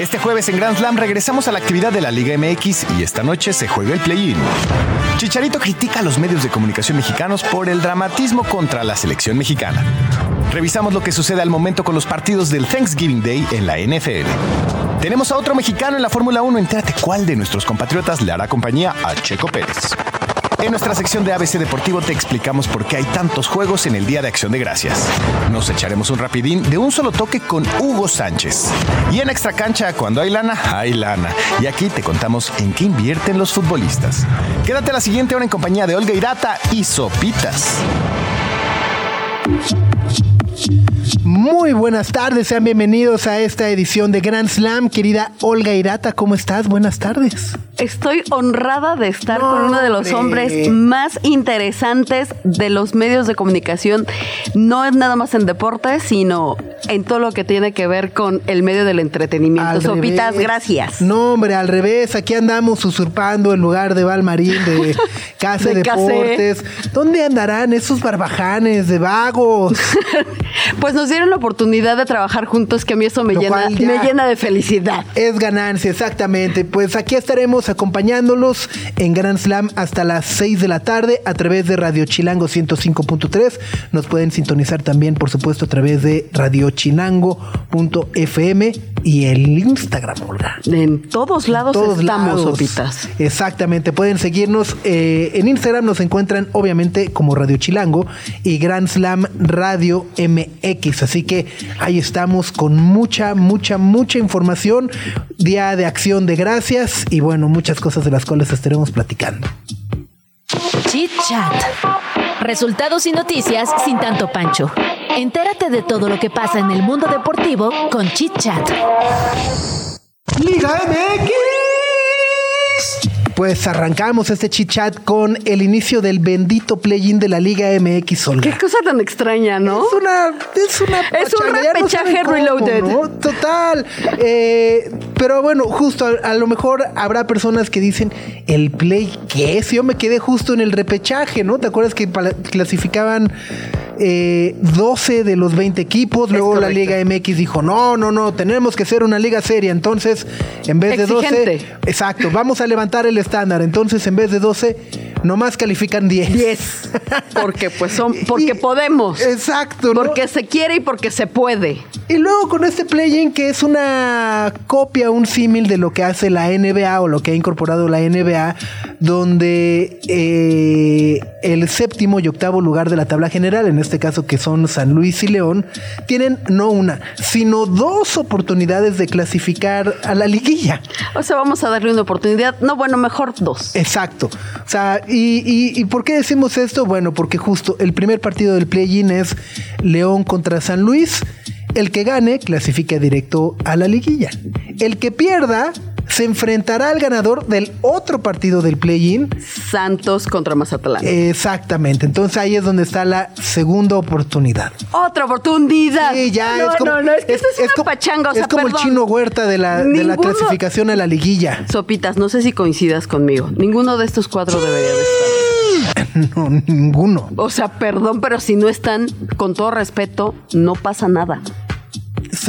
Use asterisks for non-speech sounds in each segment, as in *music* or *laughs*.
Este jueves en Grand Slam regresamos a la actividad de la Liga MX y esta noche se juega el play-in. Chicharito critica a los medios de comunicación mexicanos por el dramatismo contra la selección mexicana. Revisamos lo que sucede al momento con los partidos del Thanksgiving Day en la NFL. Tenemos a otro mexicano en la Fórmula 1. Entérate cuál de nuestros compatriotas le hará compañía a Checo Pérez. En nuestra sección de ABC Deportivo te explicamos por qué hay tantos juegos en el Día de Acción de Gracias. Nos echaremos un rapidín de un solo toque con Hugo Sánchez. Y en Extra Cancha, cuando hay lana, hay lana. Y aquí te contamos en qué invierten los futbolistas. Quédate la siguiente hora en compañía de Olga Irata y Sopitas. Muy buenas tardes, sean bienvenidos a esta edición de Grand Slam. Querida Olga Irata, ¿cómo estás? Buenas tardes. Estoy honrada de estar No, con uno de los hombre. hombres más interesantes de los medios de comunicación. No es nada más en deportes, sino en todo lo que tiene que ver con el medio del entretenimiento. Al Sopitas, revés. gracias. No, hombre, al revés. Aquí andamos usurpando el lugar de Valmarín, de *laughs* Casa De Casé. Deportes. ¿Dónde andarán esos barbajanes de vagos? *laughs* Pues nos dieron la oportunidad de trabajar juntos, que a mí eso me, llena, me de felicidad. Es ganancia, exactamente. Pues aquí estaremos acompañándolos en Grand Slam hasta las 6 de la tarde a través de Radio Chilango 105.3. Nos pueden sintonizar también, por supuesto, a través de radiochilango.fm y el Instagram, Olga. En todos lados todos estamos, lados. Sopitas. Exactamente, pueden seguirnos. eh, en Instagram nos encuentran obviamente como Radio Chilango y Grand Slam Radio MX. Así que ahí estamos con mucha, mucha, mucha información. Día de acción de gracias y bueno, muchas cosas de las cuales estaremos platicando. Chit Chat. Resultados y noticias sin tanto pancho. Entérate de todo lo que pasa en el mundo deportivo con Chit Chat. Liga MX. Pues arrancamos este chit chat con el inicio del bendito play-in de la Liga MX, Olga. Qué cosa tan extraña, ¿no? Es una. Es una. Es un no repechaje reloaded. ¿no? Total. Eh, pero bueno, justo a, a lo mejor habrá personas que dicen: ¿el play qué es? Yo me quedé justo en el repechaje, ¿no? ¿Te acuerdas que clasificaban eh, 12 de los 20 equipos? Luego la. Liga MX dijo: no, no, no, tenemos que ser una liga seria. Entonces, en vez de 12. Exigente. Exacto, vamos a levantar el estándar. Entonces, en vez de 12, nomás califican 10. 10. Porque pues son, *laughs* porque Y- podemos. Exacto, ¿no? Porque se quiere y porque se puede. Y luego con este play-in que es una copia, un símil de lo que hace la NBA o lo que ha incorporado la NBA, donde eh, el séptimo y octavo lugar de la tabla general, en este caso que son San Luis y León, tienen no una, sino dos oportunidades de clasificar a la liguilla. O sea, vamos a darle una oportunidad. No, bueno, mejor dos. Exacto. O sea, y, y- y por qué decimos esto? Bueno, porque justo el primer partido del play-in es León contra San Luis. El que gane clasifica directo a la liguilla. El que pierda se enfrentará al ganador del otro partido del play-in. Santos contra Mazatlán. Exactamente. Entonces ahí es donde está la segunda oportunidad. Otra oportunidad. Sí, ya no, es como, no, no, es que esto es, una como- pachanga. O sea, es como perdón. el chino huerta de la, de la clasificación a la liguilla. Sopitas, no sé si coincidas conmigo. Ninguno de estos cuatro debería de estar. *laughs* No, ninguno. O sea, perdón, pero si no están, con todo respeto, no pasa nada.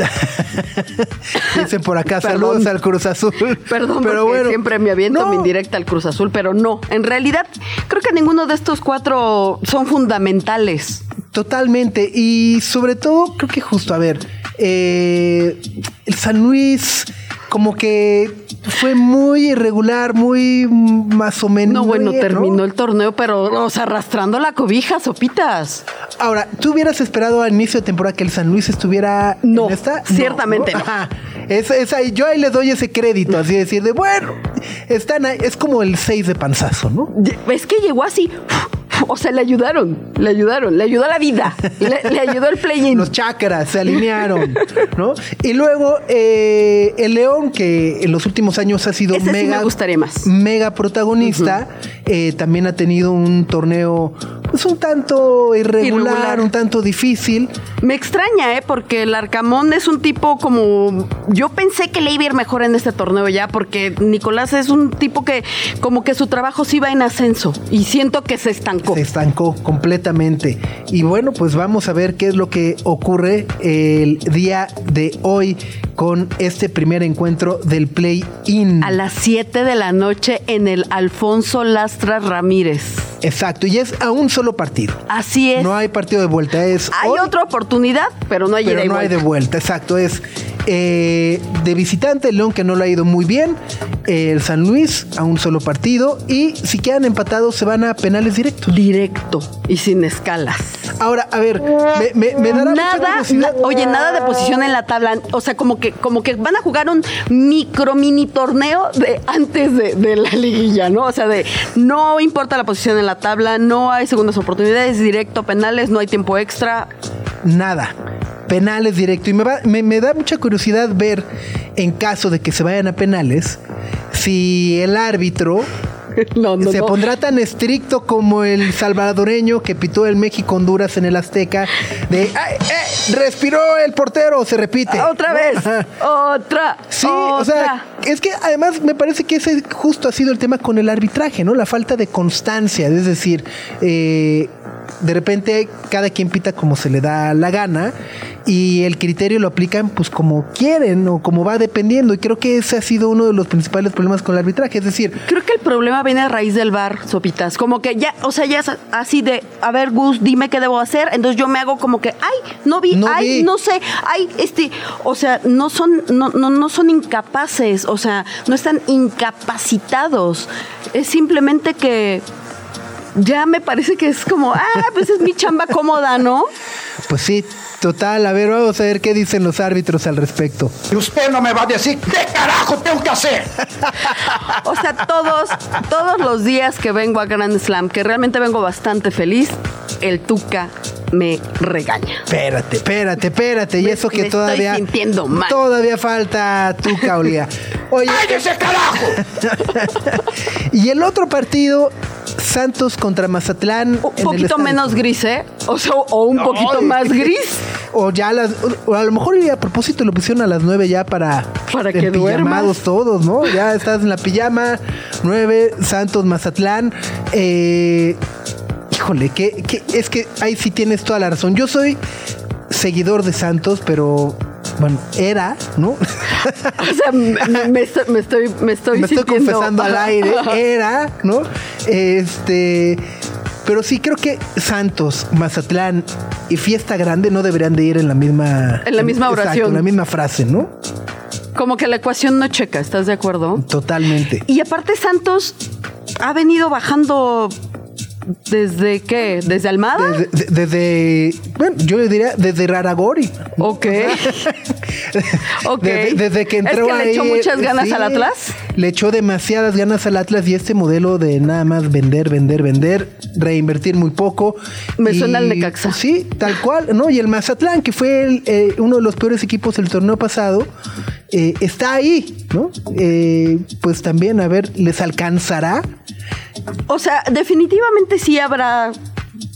*laughs* Dicen por acá, saludos al Cruz Azul. Perdón, pero bueno. siempre me aviento No, mi indirecta al Cruz Azul, pero no. En realidad, creo que ninguno de estos cuatro son fundamentales. Totalmente. Y sobre todo, creo que justo, a ver, eh, el San Luis como que fue muy irregular, muy más o menos. No, bueno, bien, ¿no? terminó el torneo, pero, o sea, arrastrando la cobija, sopitas. Ahora, ¿tú hubieras esperado al inicio de temporada que el San Luis estuviera No, en esta? ciertamente no. Ajá. Es, es ahí, yo ahí le doy ese crédito, así decir, de bueno, están ahí, es como el 6 de panzazo, ¿no? Es que llegó así. O sea, le ayudaron, le ayudaron, le ayudó la vida, le, le ayudó el play-in. Los chakras se alinearon, ¿no? Y luego eh, el León, que en los últimos años ha sido Ese sí mega, me gustaría más. mega protagonista, eh, también ha tenido un torneo pues un tanto irregular, Irregular. un tanto difícil. Me extraña, ¿eh? Porque el Arcamón es un tipo como... Yo pensé que le iba a ir mejor en este torneo ya, porque Nicolás es un tipo que como que su trabajo sí va en ascenso y siento que se estancó. Se estancó completamente. Y bueno, pues vamos a ver qué es lo que ocurre el día de hoy con este primer encuentro del play-in. A las 7 de la noche en el Alfonso Lastra Ramírez. Exacto, y es a un solo partido. Así es. No hay partido de vuelta, es hay hoy, otra oportunidad, pero no hay pero y no hay de vuelta. Exacto, es eh, de visitante el León que no lo ha ido muy bien, el San Luis a un solo partido y si quedan empatados se van a penales directos. Directo y sin escalas. Ahora, a ver, me, me, me dará Nada, na- oye, nada de posición en la tabla. O sea, como que, como que van a jugar un micro mini torneo de antes de, de la liguilla, ¿no? O sea, de no importa la posición en la tabla, no hay segundas oportunidades, directo, penales, no hay tiempo extra. nada. Penales directo. Y me, va- me, me da mucha curiosidad ver, en caso de que se vayan a penales, si el árbitro *laughs* No, no, se no. pondrá tan estricto como el salvadoreño que pitó el México-Honduras en el Azteca, de "Ay, eh, respiró el portero, se repite. Otra vez, otra. Sí, o sea, es que además me parece que ese justo ha sido el tema con el arbitraje, ¿no? La falta de constancia, es decir, eh, de repente cada quien pita como se le da la gana y el criterio lo aplican pues como quieren o como va dependiendo y creo que ese ha sido uno de los principales problemas con el arbitraje, es decir, Creo que el problema viene a raíz del bar, Sopitas. Como que ya, o sea, ya es así de, a ver, Gus, dime qué debo hacer. Entonces yo me hago como que, ay, no vi, No ay, vi. no sé, ay, este, o sea, no son, no, no, no son incapaces, o sea, no están incapacitados. Es simplemente que ya me parece que es como, ah, pues es mi chamba cómoda, ¿no? pues sí, total, a ver, vamos a ver qué dicen los árbitros al respecto. Y usted no me va a decir qué carajo tengo que hacer. O sea, todos, todos los días que vengo a Grand Slam, que realmente vengo bastante feliz, el Tuca me regaña. Espérate, espérate, espérate. Y Me- eso que me estoy todavía. sintiendo mal. Todavía falta tu Caulia. Oye, ¡Cállese, carajo! *laughs* y el otro partido, Santos contra Mazatlán. Un en el poquito menos gris, ¿eh? O sea, o un poquito Ay. más *laughs* gris. O ya a las. O a lo mejor a propósito lo pusieron a las 9 ya para. Para que duermas. todos, ¿no? Ya estás en la pijama. 9, Santos, Mazatlán. Eh, híjole, que, que es que ahí sí tienes toda la razón. Yo soy seguidor de Santos, pero. Bueno, era, ¿no? *laughs* O sea, me, me estoy, me estoy, me estoy me estoy sintiendo- confesando al aire, *laughs* era, ¿no? Este, pero sí creo que Santos, Mazatlán y Fiesta Grande no deberían de ir en la misma En la misma Exacto, oración. en la misma frase, ¿no? Como que la ecuación no checa, ¿estás de acuerdo? Totalmente. Y aparte Santos ha venido bajando desde qué? ¿Desde Almada? Desde, de- desde- bueno, yo le diría desde Raragori. Ok. *laughs* Ok. Desde, desde que ¿Es entró que le echó muchas ganas sí, al Atlas? Le echó demasiadas ganas al Atlas y este modelo de nada más vender, vender, vender, reinvertir muy poco. Me Y, suena al Necaxa. pues, sí, tal cual, ¿no? Y el Mazatlán, que fue el, eh, uno de los peores equipos del torneo pasado, eh, está ahí, ¿no? Eh, pues también, a ver, ¿les alcanzará? O sea, definitivamente sí habrá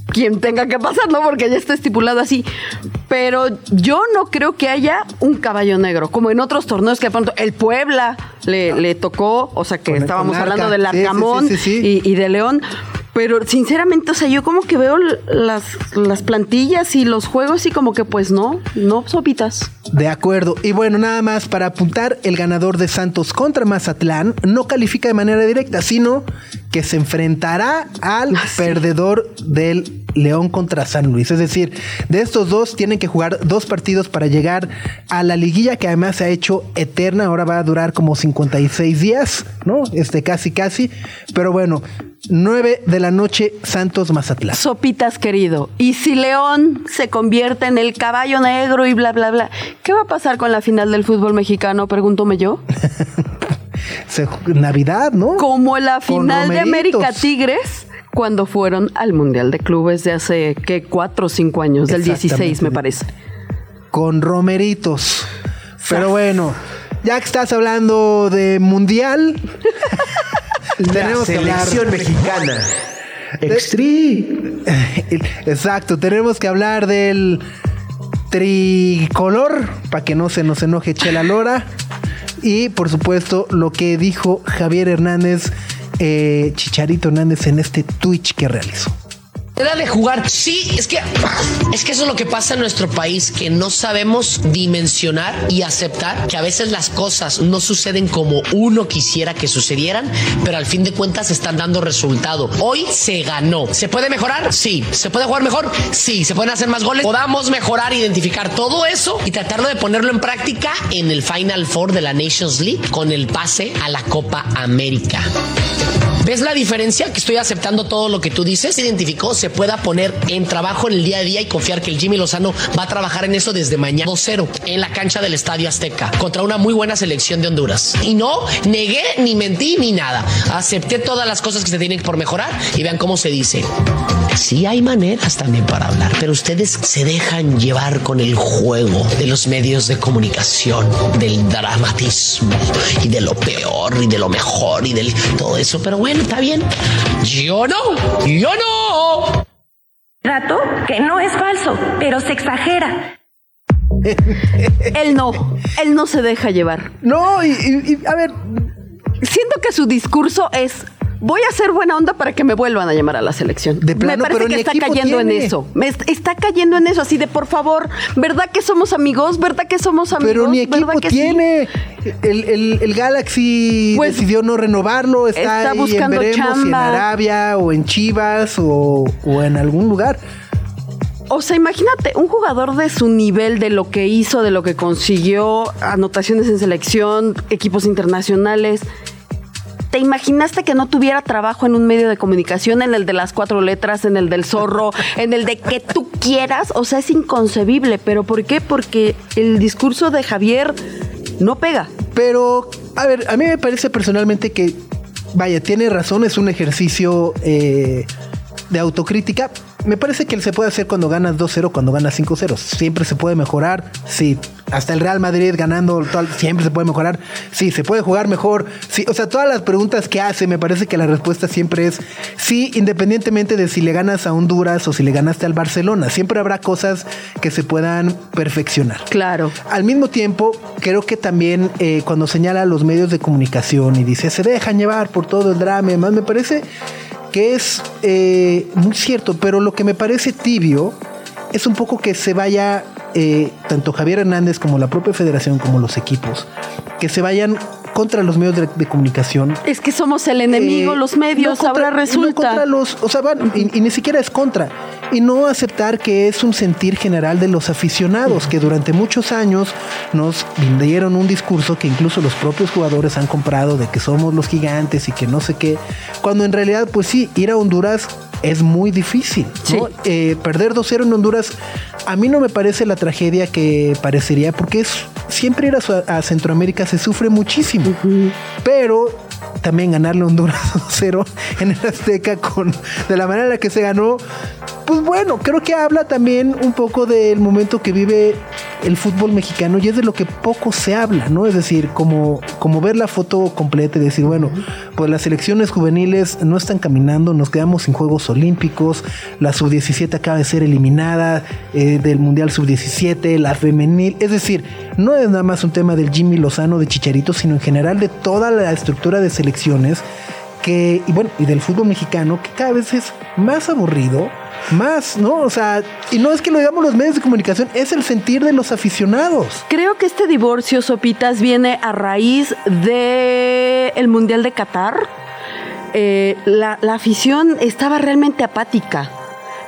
quien tenga que pasarlo porque ya está estipulado así. Pero yo no creo que haya un caballo negro, como en otros torneos que de pronto el Puebla le, le tocó, o sea que Con- estábamos hablando del sí, Arcamón sí, sí. Y, y de León. Pero sinceramente, o sea, yo como que veo las, las plantillas y los juegos y como que pues no, no sopitas. De acuerdo. Y bueno, nada más para apuntar, el ganador de Santos contra Mazatlán no califica de manera directa, sino que se enfrentará al Ah, sí. perdedor del León contra San Luis. Es decir, de estos dos tienen que jugar dos partidos para llegar a la liguilla que además se ha hecho eterna. Ahora va a durar como 56 días, ¿no? Este casi casi. Pero bueno, 9 de la noche, Santos Mazatlán. Sopitas, querido. Y si León se convierte en el caballo negro y bla, bla, bla, ¿qué va a pasar con la final del fútbol mexicano? Pregúntome yo. *laughs* Navidad, ¿no? Como la final de. América Tigres cuando fueron al Mundial de Clubes de hace, ¿qué? Cuatro o cinco años, del 16 me parece. Con Romeritos. Pero bueno, ya que estás hablando de Mundial, *laughs* tenemos que hablar. selección mexicana. Extri. Exacto, tenemos que hablar del tricolor, para que no se nos enoje Chela Lora. Y por supuesto, lo que dijo Javier Hernández, eh, Chicharito Hernández, en este Twitch que realizó. Era de jugar. Sí, es que es que eso es lo que pasa en nuestro país, que no sabemos dimensionar y aceptar que a veces las cosas no suceden como uno quisiera que sucedieran, pero al fin de cuentas están dando resultado. Hoy se ganó. ¿Se puede mejorar? Sí. ¿Se puede jugar mejor? Sí. ¿Se pueden hacer más goles? Podamos mejorar, identificar todo eso y tratarlo de ponerlo en práctica en el Final Four de la Nations League con el pase a la Copa América. ¿Ves la diferencia? Que estoy aceptando todo lo que tú dices. Se identificó, se pueda poner en trabajo en el día a día y confiar que el Jimmy Lozano va a trabajar en eso desde mañana 2-0 en la cancha del Estadio Azteca contra una muy buena selección de Honduras. Y no negué, ni mentí, ni nada. Acepté todas las cosas que se tienen por mejorar y vean cómo se dice. Sí hay maneras también para hablar, pero ustedes se dejan llevar con el juego de los medios de comunicación, del dramatismo y de lo peor y de lo mejor y del todo eso. Pero bueno, está bien. Yo no, yo no. Dato que no es falso, pero se exagera. *laughs* Él no, él no se deja llevar. No, y, y- y, a ver, Siento que su discurso es voy a hacer buena onda para que me vuelvan a llamar a la selección. De plano, me parece pero que está cayendo en eso. Me est- está cayendo en eso así de por favor, ¿verdad que somos amigos? ¿Verdad que somos amigos? pero ni ¿Verdad equipo que sí? tiene. El, el- el Galaxy Pues, decidió no renovarlo. Está, está ahí en buscando veremos si en. Arabia o en Chivas o, o en algún lugar. O sea, imagínate, un jugador de su nivel, de lo que hizo, de lo que consiguió, anotaciones en selección, equipos internacionales. ¿Te imaginaste que no tuviera trabajo en un medio de comunicación, en el de las cuatro letras, en el del zorro, *laughs* en el de que tú quieras? O sea, es inconcebible. ¿Pero por qué? Porque el discurso de Javier no pega. Pero, a ver, a mí me parece personalmente que, vaya, tiene razón, es un ejercicio eh, de autocrítica. Me parece que se puede hacer cuando ganas 2-0, cuando ganas 5-0. Siempre se puede mejorar. Sí, hasta el Real Madrid ganando, tal, siempre se puede mejorar. Sí, se puede jugar mejor. Sí, o sea, todas las preguntas que hace, me parece que la respuesta siempre es sí, independientemente de si le ganas a Honduras o si le ganaste al Barcelona. Siempre habrá cosas que se puedan perfeccionar. Claro. Al mismo tiempo, creo que también eh, cuando señala a los medios de comunicación y dice se dejan llevar por todo el drama y demás, me parece que es eh, muy cierto, pero lo que me parece tibio es un poco que se vaya, eh, tanto Javier Hernández como la propia federación, como los equipos, que se vayan contra los medios de, de comunicación. Es que somos el enemigo, Eh, los medios, no contra- ahora no resulta. contra los, o sea, van, y, y ni siquiera es contra. Y no aceptar que es un sentir general de los aficionados, que durante muchos años nos dieron un discurso que incluso los propios jugadores han comprado de que somos los gigantes y que no sé qué, cuando en realidad, pues sí, ir a Honduras es muy difícil. ¿no? Sí. Eh, perder 2-0 en Honduras, a mí no me parece la tragedia que parecería, porque es siempre ir a, Centroamérica se sufre muchísimo. Pero también ganarle a Honduras *laughs* 2-0 en el Azteca con de la manera en la que se ganó, pues bueno, creo que habla también un poco del momento que vive el fútbol mexicano y es de lo que poco se habla, ¿no? Es decir, como, como ver la foto completa y decir, bueno, pues las selecciones juveniles no están caminando, nos quedamos sin Juegos Olímpicos, la sub-17 acaba de ser eliminada eh, del Mundial sub-17, la femenil, es decir, no es nada más un tema del Jimmy Lozano de Chicharito, sino en general de toda la estructura de selecciones que, y bueno, y del fútbol mexicano, que cada vez es más aburrido, más, ¿no? O sea, y no es que lo digamos los medios de comunicación, es el sentir de los aficionados. Creo que este divorcio, Sopitas, viene a raíz de el Mundial de Qatar. Eh, la, la afición estaba realmente apática,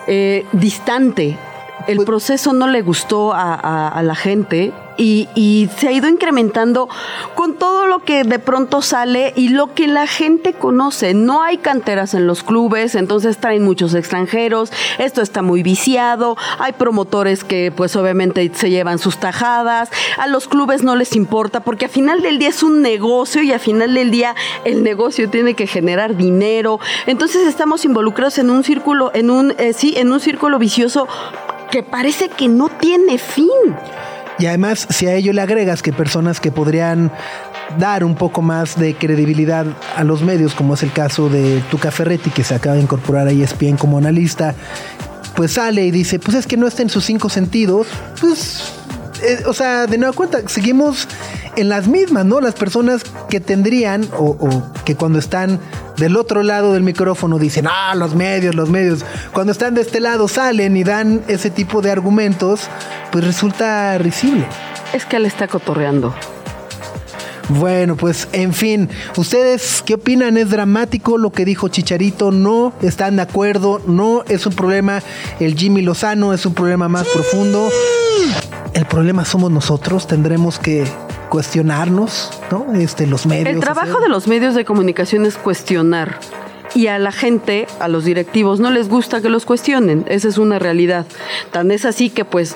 eh, distante. El Pues- proceso no le gustó a, a- a la gente y, y se ha ido incrementando con todo lo que de pronto sale y lo que la gente conoce. No hay canteras en los clubes, entonces traen muchos extranjeros, esto está muy viciado, hay promotores que pues obviamente se llevan sus tajadas, a los clubes no les importa porque al final del día es un negocio y al final del día el negocio tiene que generar dinero. Entonces estamos involucrados en un círculo, en un, eh, sí, en un círculo vicioso que parece que no tiene fin. Y además, si a ello le agregas que personas que podrían dar un poco más de credibilidad a los medios, como es el caso de Tuca Ferretti, que se acaba de incorporar a ESPN como analista, pues sale y dice, pues es que no está en sus cinco sentidos, pues, eh, o sea, de nueva cuenta, seguimos en las mismas, ¿no? Las personas que tendrían o, o, que cuando están del otro lado del micrófono dicen, ah, los medios, los medios, cuando están de este lado salen y dan ese tipo de argumentos, pues resulta risible. Es que él está cotorreando. Bueno, pues en fin, ¿ustedes qué opinan? ¿Es dramático lo que dijo Chicharito? ¿No? ¿Están de acuerdo? ¿No? ¿Es un problema el Jimmy Lozano? ¿Es un problema más profundo? El problema somos nosotros, tendremos que cuestionarnos, ¿no? Este, los medios. El trabajo hacer... de los medios de comunicación es cuestionar. Y a la gente, a los directivos, no les gusta que los cuestionen. Esa es una realidad. Tan es así que pues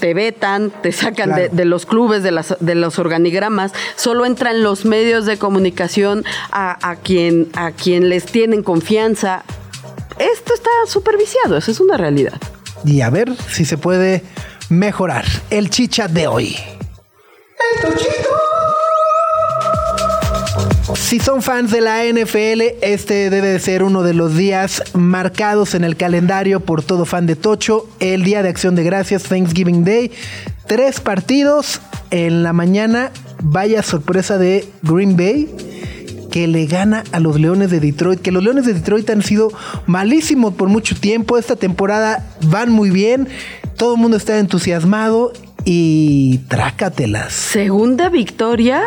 te vetan, te sacan claro. de, de, los clubes, de, las, de los organigramas, solo entran los medios de comunicación a, a, quien, a quien les tienen confianza. Esto está superviciado, esa es una realidad. Y a ver si se puede mejorar. El chicha de hoy. ¡El tochito! Si son fans de la NFL, este debe de ser uno de los días marcados en el calendario por todo fan de Tocho, el Día de Acción de Gracias, Thanksgiving Day. Tres partidos en la mañana, vaya sorpresa de Green Bay que le gana a los Leones de Detroit, que los Leones de Detroit han sido malísimos por mucho tiempo, esta temporada van muy bien, todo el mundo está entusiasmado y trácatelas. Segunda victoria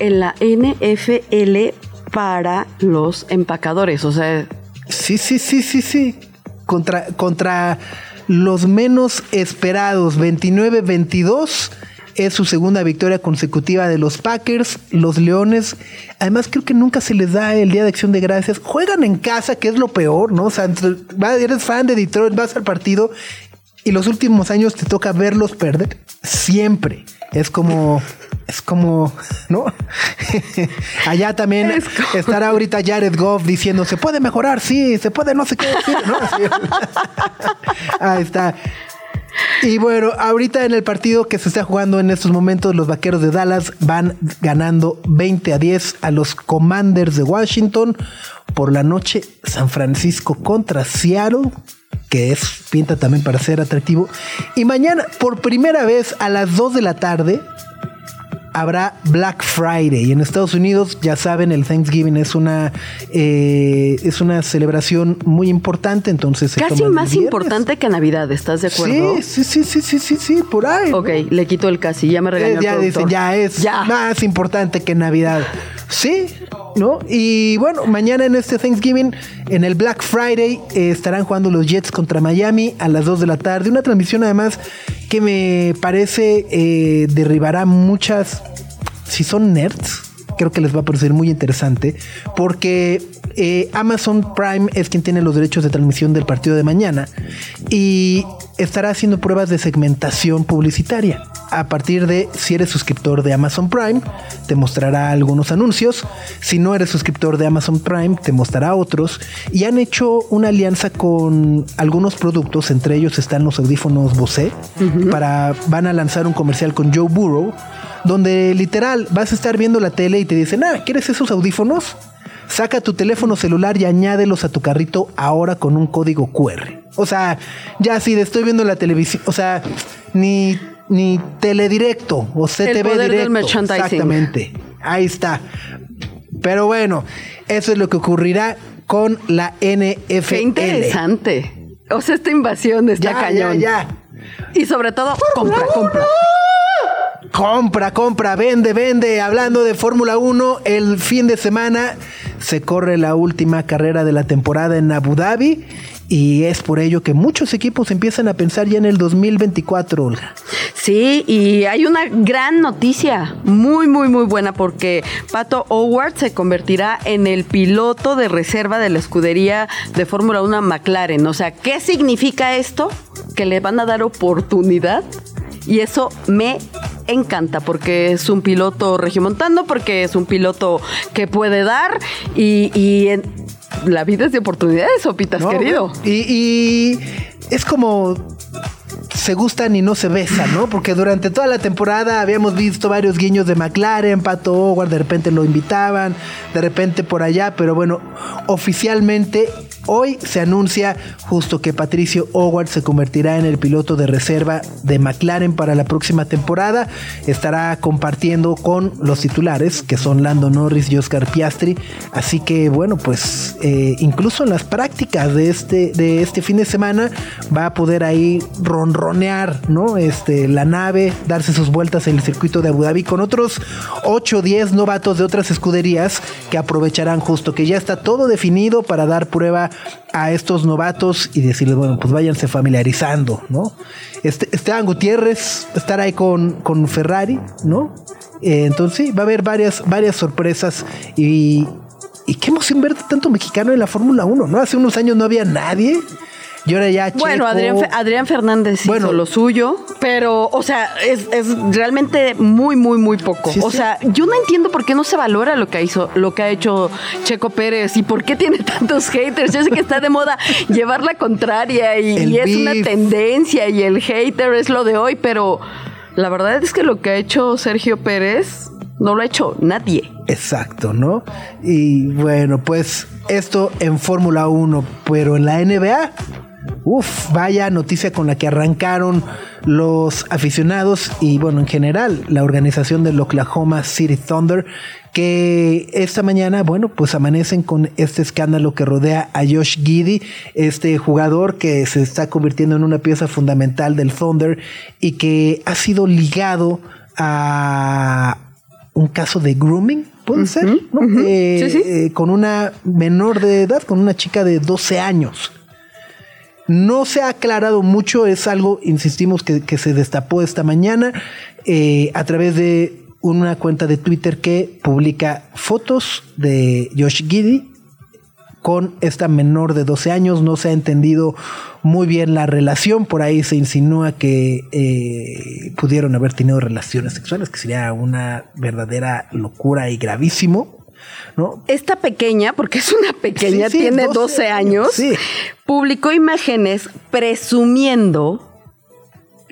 en la NFL para los empacadores, o sea... Sí, sí, sí, sí, sí. Contra, contra los menos esperados, 29-22 es su segunda victoria consecutiva de los Packers, los Leones. Además, creo que nunca se les da el Día de Acción de Gracias. Juegan en casa, que es lo peor, ¿no? O sea, eres fan de Detroit, vas al partido y los últimos años te toca verlos perder. Siempre. Es como. Es como, ¿no? *laughs* Allá también es como... estará ahorita Jared Goff diciendo, se puede mejorar, sí, se puede, no sé qué decir, ¿no? *laughs* Ahí está. Y bueno, ahorita en el partido que se está jugando en estos momentos, los vaqueros de Dallas van ganando 20 a 10 a los Commanders de Washington. Por la noche, San Francisco contra Seattle, que es pinta también para ser atractivo. Y mañana, por primera vez a las 2 de la tarde, habrá Black Friday. Y en Estados Unidos, ya saben, el Thanksgiving es una eh, es una celebración muy importante. Entonces casi más importante que Navidad. ¿Estás de acuerdo? Sí, sí, sí, sí, sí, sí, por ahí. Ok, ¿no? le quito el casi. Ya me regañó. Eh, ya dicen, ya es ya. más importante que Navidad. Sí, ¿no? Y bueno, mañana en este Thanksgiving, en el Black Friday, eh, estarán jugando los Jets contra Miami a las 2 de la tarde. Una transmisión además que me parece eh, derribará muchas, si son nerds, creo que les va a parecer muy interesante, porque eh, Amazon Prime es quien tiene los derechos de transmisión del partido de mañana y estará haciendo pruebas de segmentación publicitaria. A partir de si eres suscriptor de Amazon Prime, te mostrará algunos anuncios. Si no eres suscriptor de Amazon Prime, te mostrará otros. Y han hecho una alianza con algunos productos, entre ellos están los audífonos Bose, uh -huh. para van a lanzar un comercial con Joe Burrow, donde literal vas a estar viendo la tele y te dicen, ah, ¿quieres esos audífonos? Saca tu teléfono celular y añádelos a tu carrito ahora con un código QR. O sea, ya si estoy viendo la televisión, o sea, ni ni teledirecto o CTV El poder directo. Del merchandising. Exactamente. Ahí está. Pero bueno, eso es lo que ocurrirá con la NFL. Qué interesante. O sea, esta invasión está ya, cañón. Ya, ya. Y sobre todo, compra, compra. Compra, compra, vende, vende. Hablando de Fórmula 1, el fin de semana se corre la última carrera de la temporada en Abu Dhabi Y es por ello que muchos equipos empiezan a pensar ya en el 2024, Olga. Sí, y hay una gran noticia, muy, muy, muy buena, porque Pato Howard se convertirá en el piloto de reserva de la escudería de Fórmula 1 McLaren. O sea, ¿qué significa esto? Que le van a dar oportunidad y eso me encanta porque es un piloto regiomontano, porque es un piloto que puede dar y, y en, la vida es de oportunidades, Sopitas, No, querido. Y, y es como se gustan y no se besan, ¿no? Porque durante toda la temporada habíamos visto varios guiños de McLaren, Pato Howard, de repente lo invitaban, de repente por allá, pero bueno, oficialmente hoy se anuncia justo que Patricio Howard se convertirá en el piloto de reserva de McLaren para la próxima temporada. Estará compartiendo con los titulares, que son Lando Norris y Oscar Piastri. Así que bueno, pues eh, incluso en las prácticas de este, de este fin de semana va a poder ahí ronronear, ¿no? Este, la nave, darse sus vueltas en el circuito de Abu Dhabi con otros 8 o 10 novatos de otras escuderías que aprovecharán justo que ya está todo definido para dar prueba a estos novatos y decirles, bueno, pues váyanse familiarizando, ¿no? Este, Esteban Gutiérrez estar ahí con, con Ferrari, ¿no? Eh, entonces sí, va a haber varias, varias sorpresas y, y qué emoción ver tanto mexicano en la Fórmula 1, ¿no? Hace unos años no había nadie. Y ahora ya Bueno, Checo- Adrián, Fe- Adrián Fernández Bueno. hizo lo suyo, pero, o sea, es, es realmente muy, muy, muy poco. Sí, o sí. sea, yo no entiendo por qué no se valora lo que hizo, lo que ha hecho Checo Pérez y por qué tiene *laughs* tantos haters. Yo sé que está de moda llevar la contraria y, es una tendencia y el hater es lo de hoy, pero la verdad es que lo que ha hecho Sergio Pérez no lo ha hecho nadie. Exacto, ¿no? Y bueno, pues esto en Fórmula 1, pero en la NBA, uff, vaya noticia con la que arrancaron los aficionados y bueno, en general, la organización del Oklahoma City Thunder, que esta mañana, bueno, pues amanecen con este escándalo que rodea a Josh Giddy, este jugador que se está convirtiendo en una pieza fundamental del Thunder y que ha sido ligado a un caso de grooming, puede ser, ¿no? Eh, Sí, sí. eh, con una menor de edad, con una chica de 12 años. No se ha aclarado mucho, es algo, insistimos, que, se destapó esta mañana eh, a través de una cuenta de Twitter que publica fotos de Josh Giddy con esta menor de 12 años. No se ha entendido muy bien la relación. Por ahí se insinúa que eh, pudieron haber tenido relaciones sexuales, que sería una verdadera locura y gravísimo. ¿No? Esta pequeña, porque es una pequeña, Sí, sí, tiene 12 12 años, sí. publicó imágenes presumiendo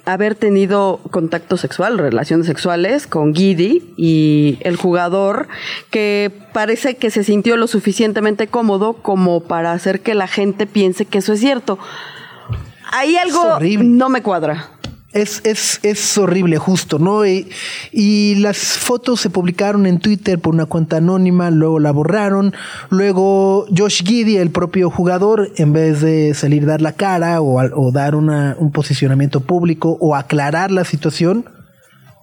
haber tenido contacto sexual, relaciones sexuales con Giddy y el jugador que parece que se sintió lo suficientemente cómodo como para hacer que la gente piense que eso es cierto. Hay algo horrible. no me cuadra. Es, es, es horrible, justo, ¿no? Y, y las fotos se publicaron en Twitter por una cuenta anónima, luego la borraron. Luego Josh Giddy, el propio jugador, en vez de salir a dar la cara o dar una- un posicionamiento público o aclarar la situación,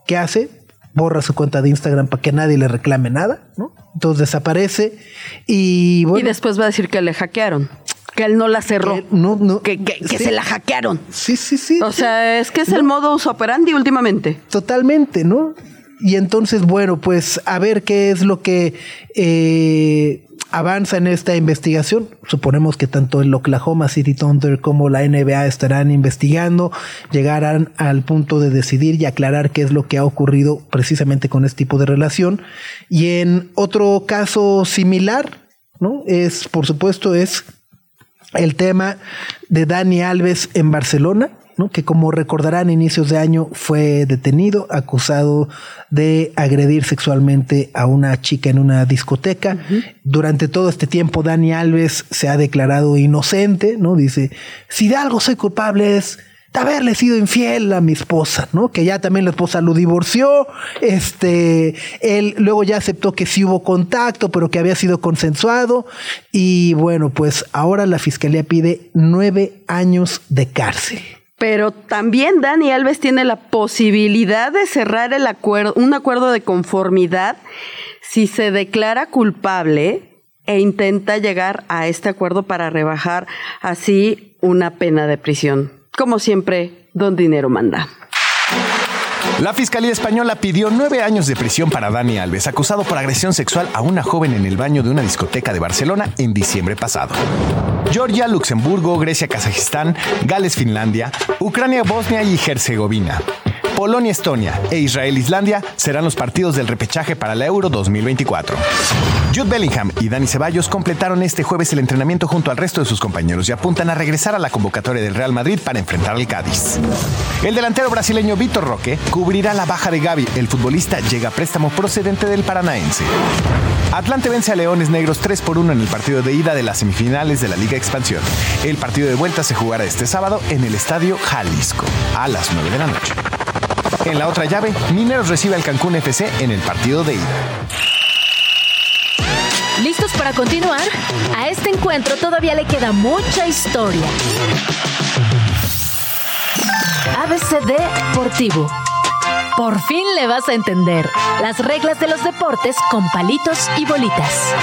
¿qué hace? Borra su cuenta de Instagram para que nadie le reclame nada, ¿no? Entonces desaparece y bueno. y después va a decir que le hackearon, que él no la cerró, que no, no, que, que- que sí. se la hackearon. Sí, sí, sí. O sea, es que es el modus operandi últimamente. Totalmente, ¿no? Y entonces, bueno, pues a ver qué es lo que eh, avanza en esta investigación. Suponemos que tanto el Oklahoma City Thunder como la NBA estarán investigando, llegarán al punto de decidir y aclarar qué es lo que ha ocurrido precisamente con este tipo de relación. Y en otro caso similar, ¿no? Es, por supuesto, es el tema de Dani Alves en Barcelona, ¿no? que como recordarán, a inicios de año fue detenido, acusado de agredir sexualmente a una chica en una discoteca. Durante todo este tiempo, Dani Alves se ha declarado inocente, ¿no? Dice, si de algo soy culpable es de haberle sido infiel a mi esposa, ¿no? Que ya también la esposa lo divorció, este, él luego ya aceptó que sí hubo contacto, pero que había sido consensuado, y bueno, pues ahora la fiscalía pide nueve años de cárcel. Pero también Dani Alves tiene la posibilidad de cerrar el acuerdo, un acuerdo de conformidad si se declara culpable e intenta llegar a este acuerdo para rebajar así una pena de prisión. Como siempre, don dinero manda. La Fiscalía Española pidió nueve años de prisión para Dani Alves, acusado por agresión sexual a una joven en el baño de una discoteca de Barcelona en diciembre pasado. Georgia, Luxemburgo, Grecia, Kazajistán, Gales, Finlandia, Ucrania, Bosnia y Herzegovina. Polonia, Estonia e Israel, Islandia serán los partidos del repechaje para la Euro 2024. Jude Bellingham y Dani Ceballos completaron este jueves el entrenamiento junto al resto de sus compañeros y apuntan a regresar a la convocatoria del Real Madrid para enfrentar al Cádiz. El delantero brasileño Vitor Roque cubrirá la baja de Gaby. El futbolista llega a préstamo procedente del Paranaense. Atlante vence a Leones Negros 3 por 1 en el partido de ida de las semifinales de la Liga Expansión. El partido de vuelta se jugará este sábado en el Estadio Jalisco a las 9 de la noche. En la otra llave, Mineros recibe al Cancún FC en el partido de ida. ¿Listos para continuar? A este encuentro todavía le queda mucha historia. ABCD Deportivo. Por fin le vas a entender las reglas de los deportes con palitos y bolitas.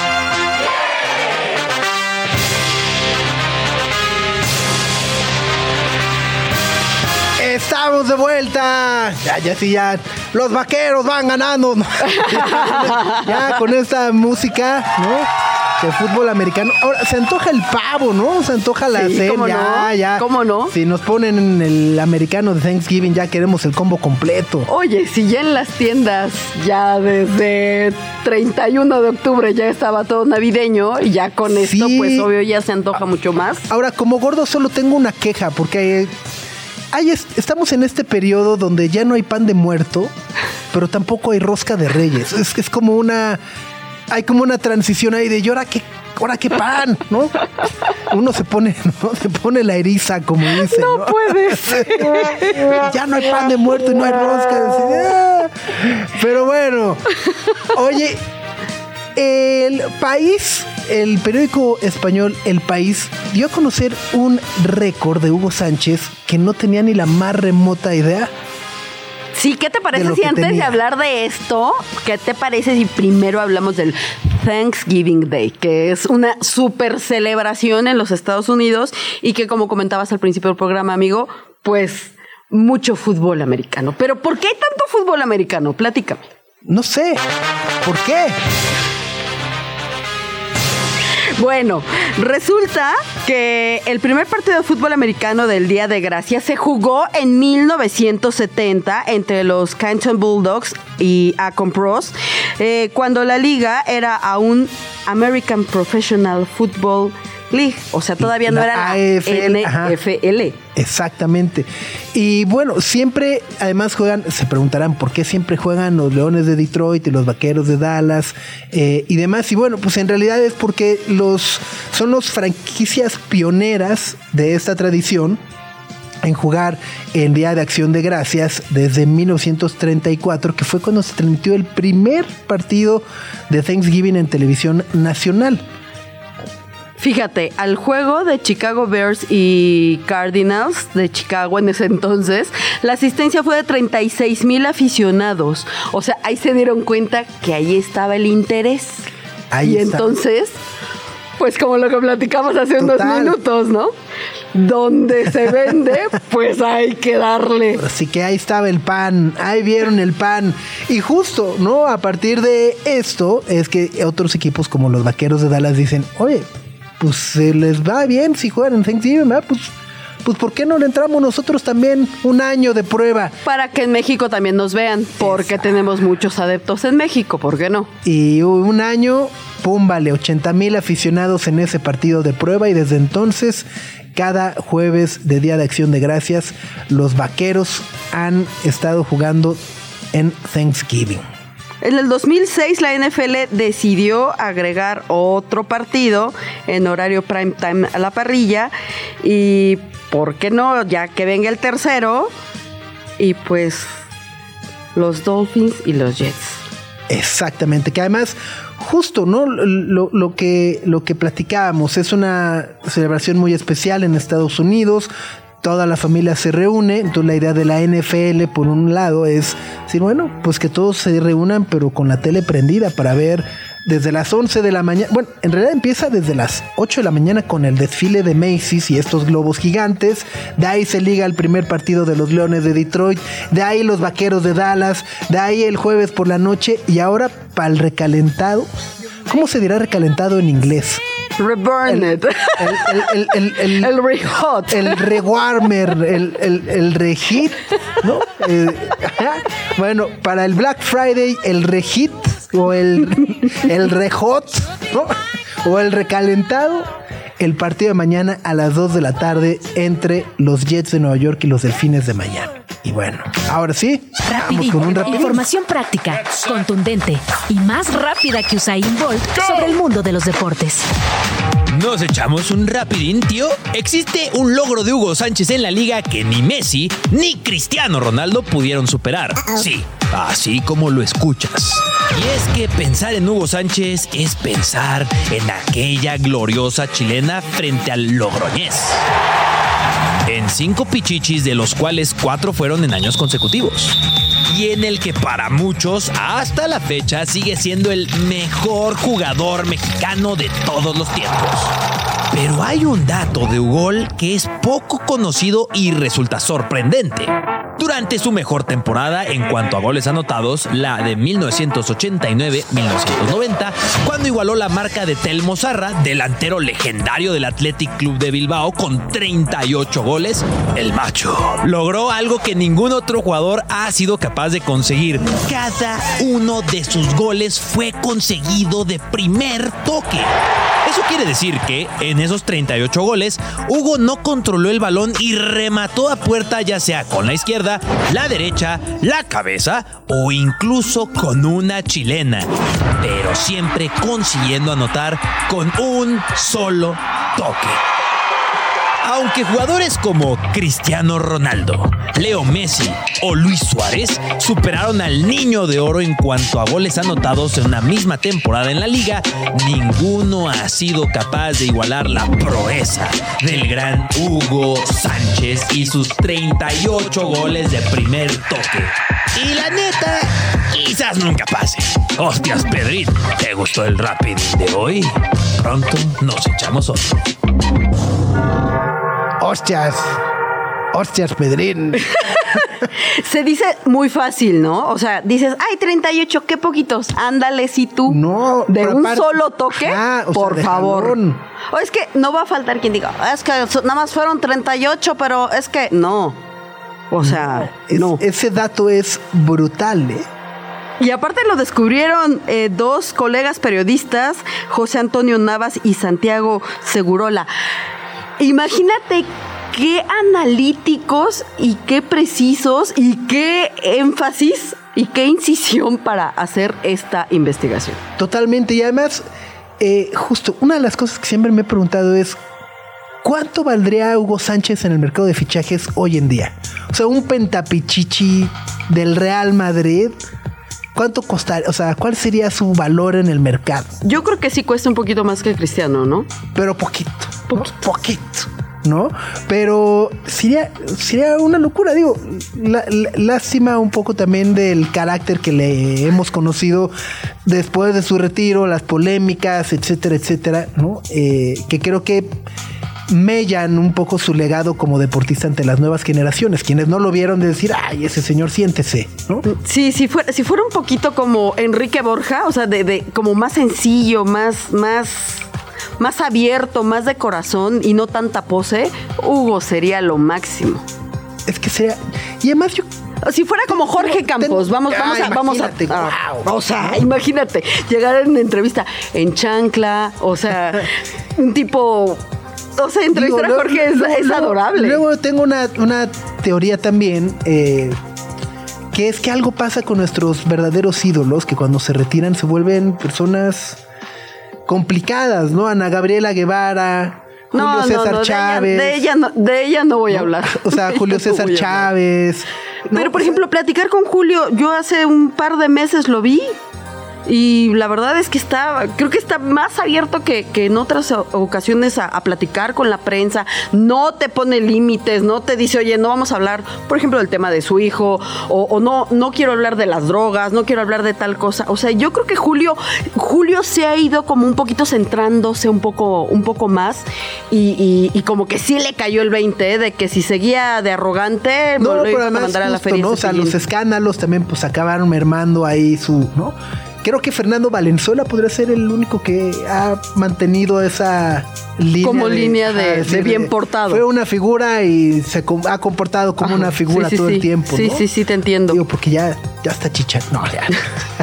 Estamos de vuelta. Ya, ya, sí, ya. Los vaqueros van ganando. *laughs* ya, con esta música, ¿no? De fútbol americano. Ahora, se antoja el pavo, ¿no? Se antoja la Sí, cena. ¿cómo ya, no? ya. ¿Cómo no? Si nos ponen en el americano de Thanksgiving, ya queremos el combo completo. Oye, si ya en las tiendas ya desde 31 de octubre ya estaba todo navideño y ya con esto pues obvio ya se antoja mucho más. Ahora, como gordo, solo tengo una queja, porque hay es- estamos en este periodo donde ya no hay pan de muerto, pero tampoco hay rosca de reyes. Es, es como una. Hay como una transición ahí de, ¿y ahora qué, ahora qué pan? ¿No? Uno se pone, *laughs* ¿no? Se pone la eriza, como dicen. No, puede *laughs* ser. ya no hay pan de muerto y no hay rosca. Pero bueno, oye, el país, el periódico español El País, dio a conocer un récord de Hugo Sánchez que no tenía ni la más remota idea. Sí, ¿qué te parece si antes de hablar de esto, qué te parece si primero hablamos del Thanksgiving Day, que es una super celebración en los Estados Unidos y que como comentabas al principio del programa, amigo, pues mucho fútbol americano. Pero ¿por qué hay tanto fútbol americano? Platícame. No sé, ¿por qué? Bueno, resulta que el primer partido de fútbol americano del Día de Gracia se jugó en 1970 entre los Canton Bulldogs y Akron Pros, eh, cuando la liga era aún American Professional Football o sea, todavía no era AFL, ajá. NFL. Exactamente. Y bueno, siempre, además juegan, se preguntarán por qué siempre juegan los Leones de Detroit y los Vaqueros de Dallas eh, y demás. Y bueno, pues en realidad es porque los son los franquicias pioneras de esta tradición en jugar el Día de Acción de Gracias desde 1934, que fue cuando se transmitió el primer partido de Thanksgiving en televisión nacional. Fíjate, al juego de Chicago Bears y Cardinals de Chicago en ese entonces, la asistencia fue de 36 mil aficionados. O sea, ahí se dieron cuenta que ahí estaba el interés. Ahí y está. entonces, pues como lo que platicamos hace unos minutos, ¿no? Donde se vende, *laughs* pues hay que darle. Así que ahí estaba el pan, ahí vieron el pan. Y justo, ¿no? A partir de esto es que otros equipos como los Vaqueros de Dallas dicen, oye, pues se les va bien si juegan en Thanksgiving, ¿verdad? Pues, pues ¿por qué no le entramos nosotros también un año de prueba? Para que en México también nos vean, porque tenemos muchos adeptos en México, ¿por qué no? Y un año, pum, vale, 80 mil aficionados en ese partido de prueba y desde entonces, cada jueves de Día de Acción de Gracias, los Vaqueros han estado jugando en Thanksgiving. En el 2006 la NFL decidió agregar otro partido en horario prime time a la parrilla y ¿por qué no? Ya que venga el tercero y pues los Dolphins y los Jets. Exactamente, que además, justo, ¿no? Lo, lo que, lo que platicábamos, es una celebración muy especial en Estados Unidos. Toda la familia se reúne, entonces la idea de la NFL por un lado es decir, bueno, pues que todos se reúnan pero con la tele prendida para ver desde las 11 de la mañana. Bueno, en realidad empieza desde las 8 de la mañana con el desfile de Macy's y estos globos gigantes. De ahí se liga el primer partido de los Leones de Detroit. De ahí los Vaqueros de Dallas. De ahí el jueves por la noche. Y ahora para el recalentado. ¿Cómo se dirá recalentado en inglés? Reburn it. El, el, el, el, rehot. el rewarmer, el, rehit, ¿no? Eh, bueno, para el Black Friday, el rehit o el, el rehot, ¿no? O el recalentado, el partido de mañana a las 2 de la tarde entre los Jets de Nueva York y los Delfines de Miami. Y bueno, ahora sí, vamos Rapidín. con un. Información práctica, contundente y más rápida que Usain Bolt sobre el mundo de los deportes. ¿Nos echamos un rapidín, tío? Existe un logro de Hugo Sánchez en la liga que ni Messi ni Cristiano Ronaldo pudieron superar. Sí, así como lo escuchas. Y es que pensar en Hugo Sánchez es pensar en aquella gloriosa chilena frente al Logroñés. En cinco pichichis, de los cuales cuatro fueron en años consecutivos. Y en el que para muchos, hasta la fecha, sigue siendo el mejor jugador mexicano de todos los tiempos. Pero hay un dato de Ugol que es poco conocido y resulta sorprendente. Durante su mejor temporada en cuanto a goles anotados, la de 1989-1990, cuando igualó la marca de Telmo Zarra, delantero legendario del Athletic Club de Bilbao con 38 goles, el macho logró algo que ningún otro jugador ha sido capaz de conseguir. Cada uno de sus goles fue conseguido de primer toque. Eso quiere decir que en esos 38 goles, Hugo no controló el balón y remató a puerta ya sea con la izquierda, la derecha, la cabeza o incluso con una chilena, pero siempre consiguiendo anotar con un solo toque. Aunque jugadores como Cristiano Ronaldo, Leo Messi o Luis Suárez superaron al niño de oro en cuanto a goles anotados en una misma temporada en la liga, ninguno ha sido capaz de igualar la proeza del gran Hugo Sánchez y sus 38 goles de primer toque. Y la neta, quizás nunca pase. Hostias, Pedrín, ¿te gustó el Rapid de hoy? Pronto nos echamos otro. Hostias, hostias, Pedrín. *laughs* Se dice muy fácil, ¿no? O sea, dices, ay, 38, qué poquitos. Ándale, si tú. No, De un aparte- solo toque, Ajá, sea, por favor. O es que no va a faltar quien diga, es que nada más fueron 38, pero es que no. O sea, Es- no. Ese dato es brutal, ¿eh? Y aparte lo descubrieron eh, dos colegas periodistas, José Antonio Navas y Santiago Segurola. Imagínate qué analíticos y qué precisos y qué énfasis y qué incisión para hacer esta investigación. Totalmente. Y además, eh, justo una de las cosas que siempre me he preguntado es. ¿Cuánto valdría Hugo Sánchez en el mercado de fichajes hoy en día? O sea, un pentapichichi del Real Madrid. ¿Cuánto costaría? O sea, ¿cuál sería su valor en el mercado? Yo creo que sí cuesta un poquito más que Cristiano, ¿no? Pero poquito. ¿no? Poquito. ¿No? Pero sería, sería una locura. Digo, la- la- lástima un poco también del carácter que le hemos conocido después de su retiro, las polémicas, etcétera, etcétera, ¿no? Eh, que creo que mellan un poco su legado como deportista ante las nuevas generaciones, quienes no lo vieron de decir, ay, ese señor siéntese, ¿no? Sí, si fuera, si fuera un poquito como Enrique Borja, o sea, de, de- como más sencillo, más, más, más abierto, más de corazón y no tanta pose, Hugo sería lo máximo. Es que sería... Y además yo Si fuera como Jorge Campos, vamos, Ah, vamos a, vamos a, imagínate, a- wow. o sea, imagínate, llegar en una entrevista en chancla, o sea, *laughs* un tipo, o sea, entrevistar Digo, a Jorge es, luego- es luego- adorable. Luego tengo una, una teoría también, eh, que es que algo pasa con nuestros verdaderos ídolos, que cuando se retiran se vuelven personas complicadas, ¿no? Ana Gabriela Guevara, Julio no, no, César no, de ella- Chávez. de ella, no, de ella no voy a hablar. *laughs* O sea, De Julio *laughs* no César. Chávez. ¿no? Pero, por ejemplo, platicar con Julio, yo hace un par de meses lo vi Y la verdad es que está, creo que está más abierto que, que en otras ocasiones a, a platicar con la prensa. No te pone límites, no te dice, oye, no vamos a hablar, por ejemplo, del tema de su hijo, o, o no, no quiero hablar de las drogas, no quiero hablar de tal cosa. O sea, yo creo que Julio, Julio se ha ido como un poquito centrándose un poco, un poco más, y, y- y como que sí le cayó el 20, ¿eh? de que si seguía de arrogante, No, lo pero iban a mandar a la feria. ¿no? O sea, los escándalos también pues acabaron mermando ahí su, ¿no? Creo que Fernando Valenzuela podría ser el único que ha mantenido esa línea. Como línea de- ajá, de bien portado. Fue una figura y se com- ha comportado como Ajá, una figura sí, sí, todo sí. el tiempo. Sí, ¿no? sí, sí, te entiendo. Digo, porque ya, ya está chicha. No, ya.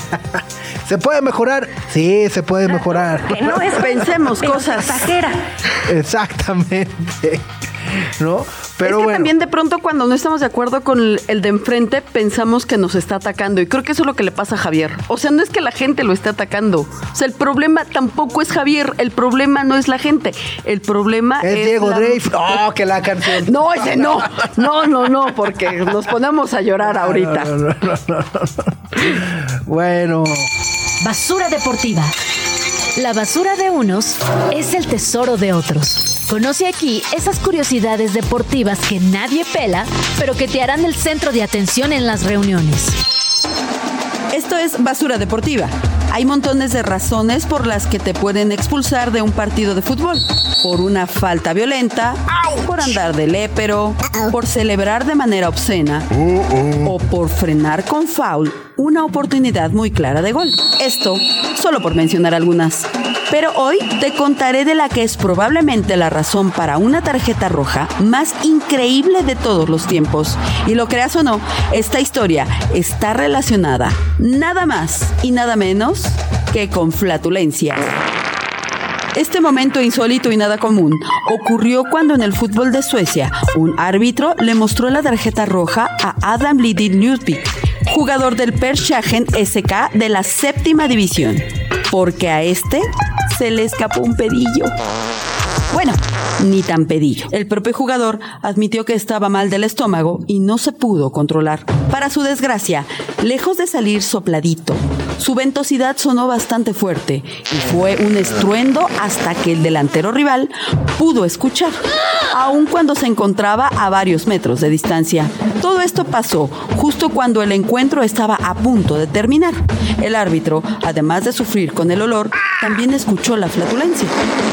*laughs* ¿Se puede mejorar? Sí, se puede mejorar. Que no es Pensemos cosas. Exactamente. ¿No? Pero es que bueno. también de pronto cuando no estamos de acuerdo con el, el de enfrente pensamos que nos está atacando y creo que eso es lo que le pasa a Javier. O sea, no es que la gente lo esté atacando. O sea, el problema tampoco es Javier, el problema no es la gente, el problema es, Es Diego la- Dreyfus. Oh, que la canción. No, ese no. No, no, no, porque nos ponemos a llorar ahorita. *laughs* No, no, no, no, no, no. Bueno, Basura deportiva. La basura de unos es el tesoro de otros. Conoce aquí esas curiosidades deportivas que nadie pela, pero que te harán el centro de atención en las reuniones. Esto es basura deportiva. Hay montones de razones por las que te pueden expulsar de un partido de fútbol. Por una falta violenta, por andar de lépero, por celebrar de manera obscena o por frenar con foul una oportunidad muy clara de gol. Esto solo por mencionar algunas. Pero hoy te contaré de la que es probablemente la razón para una tarjeta roja más increíble de todos los tiempos. Y lo creas o no, esta historia está relacionada nada más y nada menos que con flatulencia. Este momento insólito y nada común ocurrió cuando en el fútbol de Suecia un árbitro le mostró la tarjeta roja a Adam Lidin Ludvig, jugador del Pershagen SK de la séptima división, porque a este se le escapó un pedillo. Bueno, ni tan pedillo. El propio jugador admitió que estaba mal del estómago y no se pudo controlar. Para su desgracia, lejos de salir sopladito, su ventosidad sonó bastante fuerte y fue un estruendo hasta que el delantero rival pudo escuchar, aun cuando se encontraba a varios metros de distancia. Todo esto pasó justo cuando el encuentro estaba a punto de terminar. El árbitro, además de sufrir con el olor, también escuchó la flatulencia,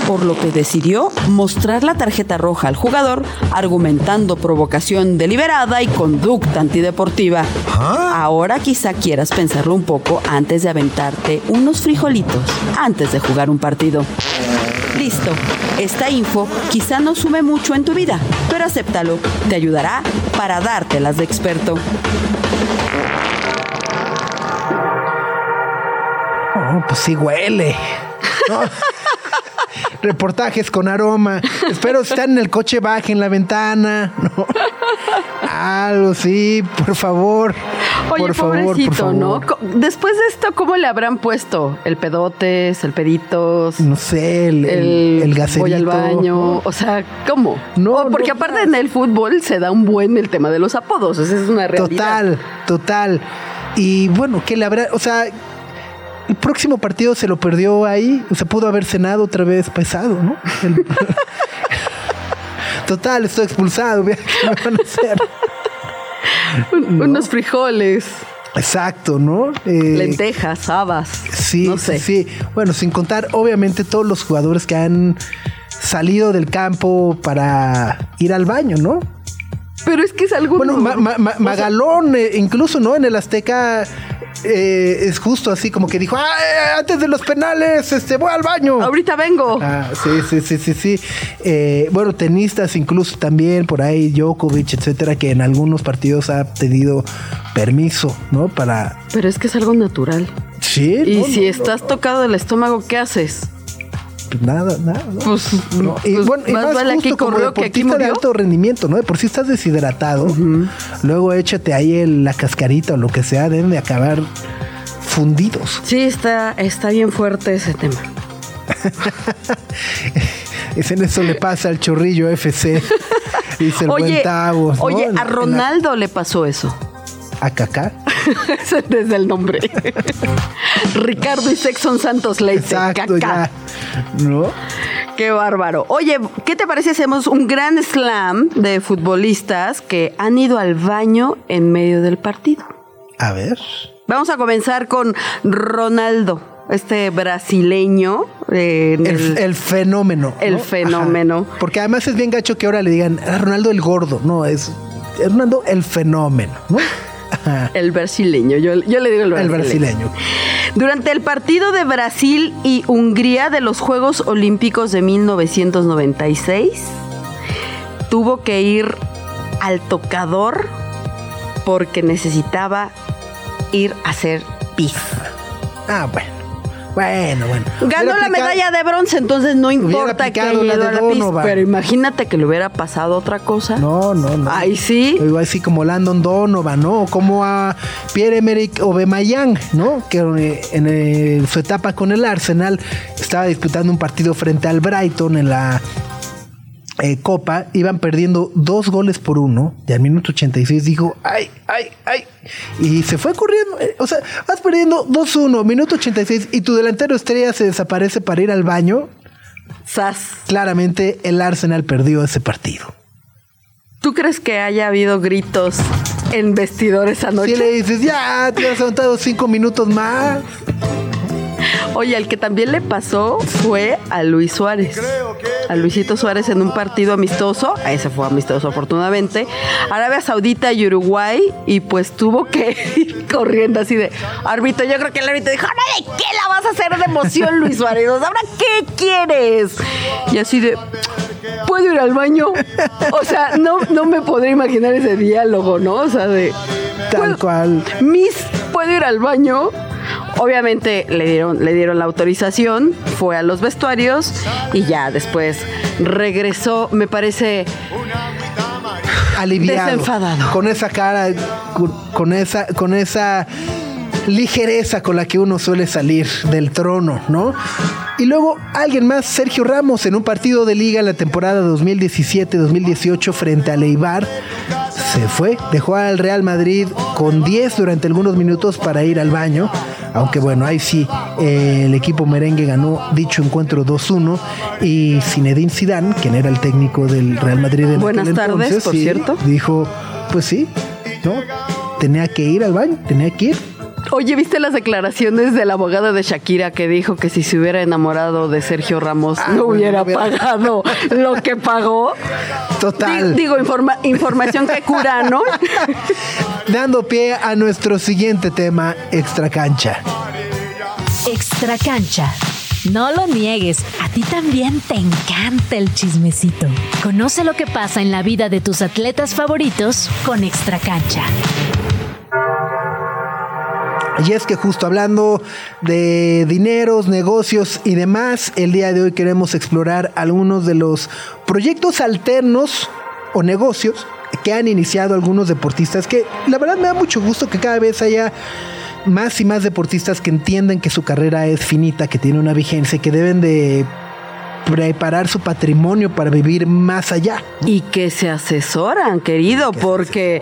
por lo que decidió mostrar la tarjeta roja al jugador, argumentando provocación deliberada y conducta antideportiva. Ahora quizá quieras pensarlo un poco antes de aventarte unos frijolitos, antes de jugar un partido. Listo, esta info quizá no sume mucho en tu vida, pero acéptalo, te ayudará para dártelas de experto. oh, pues sí huele. *laughs* ¿no? Reportajes con aroma. Espero *laughs* si están en el coche, bajen la ventana. ¿no? Algo, sí, por favor. Oye, por favor, pobrecito, por favor. ¿no? Después de esto, ¿cómo le habrán puesto? El pedotes, el peditos, No sé, el, el, el gaserito. voy al baño. O sea, ¿cómo? No, O porque no, aparte en el fútbol se da un buen el tema de los apodos. Esa es una realidad. Total, total. Y bueno, que le habrá, o sea, el próximo partido se lo perdió ahí, o sea, pudo haber cenado otra vez pesado, ¿no? El- *laughs* total, estoy expulsado, ¿qué me van a hacer? *laughs* Un- Unos frijoles, Exacto, ¿no? Eh, lentejas, habas. Sí, no sé. sí, sí. Bueno, sin contar, obviamente, todos los jugadores que han salido del campo para ir al baño, ¿no? Pero es que es algo. Bueno, Ma- Ma- Ma- O sea, Magalón, eh, incluso, ¿no? En el Azteca eh, es justo así, como que dijo, "Ah, eh, antes de los penales, este, voy al baño. ahorita vengo. Ah, sí, sí, sí, sí, sí. Eh, bueno, tenistas incluso también, por ahí, Djokovic, etcétera, que en algunos partidos ha pedido permiso, ¿no? Para... Pero es que es algo natural. Sí. Y no, si no, estás tocado del estómago, ¿qué haces? Pues nada, nada. ¿no? Pues, No, y pues, bueno, y más más vale justo como corrió que aquí de alto rendimiento, ¿no? De por si estás deshidratado, luego échate ahí el- la cascarita o lo que sea, deben de acabar fundidos. Sí, está, está bien fuerte ese tema. *laughs* Es en eso le pasa al chorrillo FC. *laughs* Dice el buen Oye, Tavos, ¿no? oye, a la- Ronaldo le pasó eso. ¿A Kaká? *laughs* Es el nombre. Ricardo y Sexton Santos Leite. Exacto, Kaká. ¿No? Qué bárbaro. Oye, ¿qué te parece si hacemos un gran slam de futbolistas que han ido al baño en medio del partido? A ver. Vamos a comenzar con Ronaldo, este brasileño. eh, El, el fenómeno. El ¿no? fenómeno. Ajá. Porque además es bien gacho que ahora le digan "Ah, Ronaldo el gordo. No, es es Ronaldo el fenómeno, ¿no? El brasileño, yo, yo le digo el El brasileño. brasileño. Durante el partido de Brasil y Hungría de los Juegos Olímpicos de 1996, tuvo que ir al tocador porque necesitaba ir a hacer pis. Ah, bueno. Bueno, bueno. Ganó la aplicado- medalla de bronce, entonces no importa que haya la ido de a la pis. Donovan. Pero imagínate que le hubiera pasado otra cosa. No, no, no. Ahí sí. O Igual así como Landon Donovan, ¿no? O como a Pierre-Emerick Aubameyang, ¿no? Que eh, en su etapa con el Arsenal estaba disputando un partido frente al Brighton en la eh, Copa. Iban perdiendo dos goles por uno. Y al minuto 86 dijo, ¡ay, ay, ay! Y se fue corriendo. eh, O sea, vas perdiendo 2-1, minuto 86, y tu delantero estrella se desaparece para ir al baño. Sas. Claramente el Arsenal perdió ese partido. ¿Tú crees que haya habido gritos en vestidores anoche? Si le dices, ya, te has aguantado cinco minutos más. Oye, el que también le pasó fue a Luis Suárez. A Luisito Suárez en un partido amistoso. A ese fue amistoso, afortunadamente. Arabia Saudita y Uruguay. Y pues tuvo que *laughs* ir corriendo así de árbitro. Yo creo que el árbitro dijo: ¿Ahora de qué la vas a hacer de emoción, Luis Suárez? ¿Ahora qué quieres? Y así de. ¿Puedo ir al baño? O sea, no, no me podría imaginar ese diálogo, ¿no? O sea, de. Tal ¿puedo- cual. Miss, ¿puedo ir al baño? Obviamente le dieron, le dieron la autorización, fue a los vestuarios y ya después regresó, me parece, Aliviado. Desenfadado. Con esa cara, con, con esa, con esa ligereza con la que uno suele salir del trono, ¿no? Y luego alguien más, Sergio Ramos, en un partido de liga en la temporada 2017-2018 frente a Leibar, se fue, dejó al Real Madrid con 10 durante algunos minutos para ir al baño. Aunque bueno, ahí sí, eh, el equipo merengue ganó dicho encuentro 2-1 y Zinedine Zidane, quien era el técnico del Real Madrid en Buenas aquel tardes, entonces, por sí, cierto. dijo, pues sí, ¿no? Tenía que ir al baño, tenía que ir. *laughs* Oye, ¿viste las declaraciones de la abogada de Shakira que dijo que si se hubiera enamorado de Sergio Ramos Ah, no hubiera hubiera- pagado lo que pagó? Total. Di- Digo, informa- información que cura, ¿no? *laughs* Dando pie a nuestro siguiente tema, extra cancha. Extra cancha. No lo niegues, a ti también te encanta el chismecito. Conoce lo que pasa en la vida de tus atletas favoritos con Extra cancha. Y es que justo hablando de dineros, negocios y demás, el día de hoy queremos explorar algunos de los proyectos alternos o negocios que han iniciado algunos deportistas que la verdad me da mucho gusto que cada vez haya más y más deportistas que entienden que su carrera es finita, que tiene una vigencia que deben de preparar su patrimonio para vivir más allá. Y que se asesoran, querido, porque,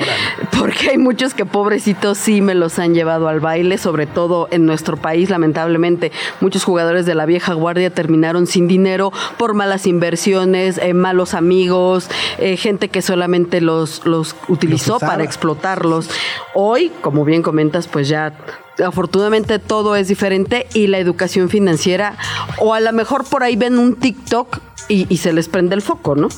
porque hay muchos que pobrecitos sí me los han llevado al baile, sobre todo en nuestro país, lamentablemente. Muchos jugadores de la vieja guardia terminaron sin dinero por malas inversiones, eh, malos amigos, eh, gente que solamente los, los utilizó Los para explotarlos. Hoy, como bien comentas, pues ya afortunadamente todo es diferente y la educación financiera, o a lo mejor por ahí ven un TikTok y, y se les prende el foco, ¿no?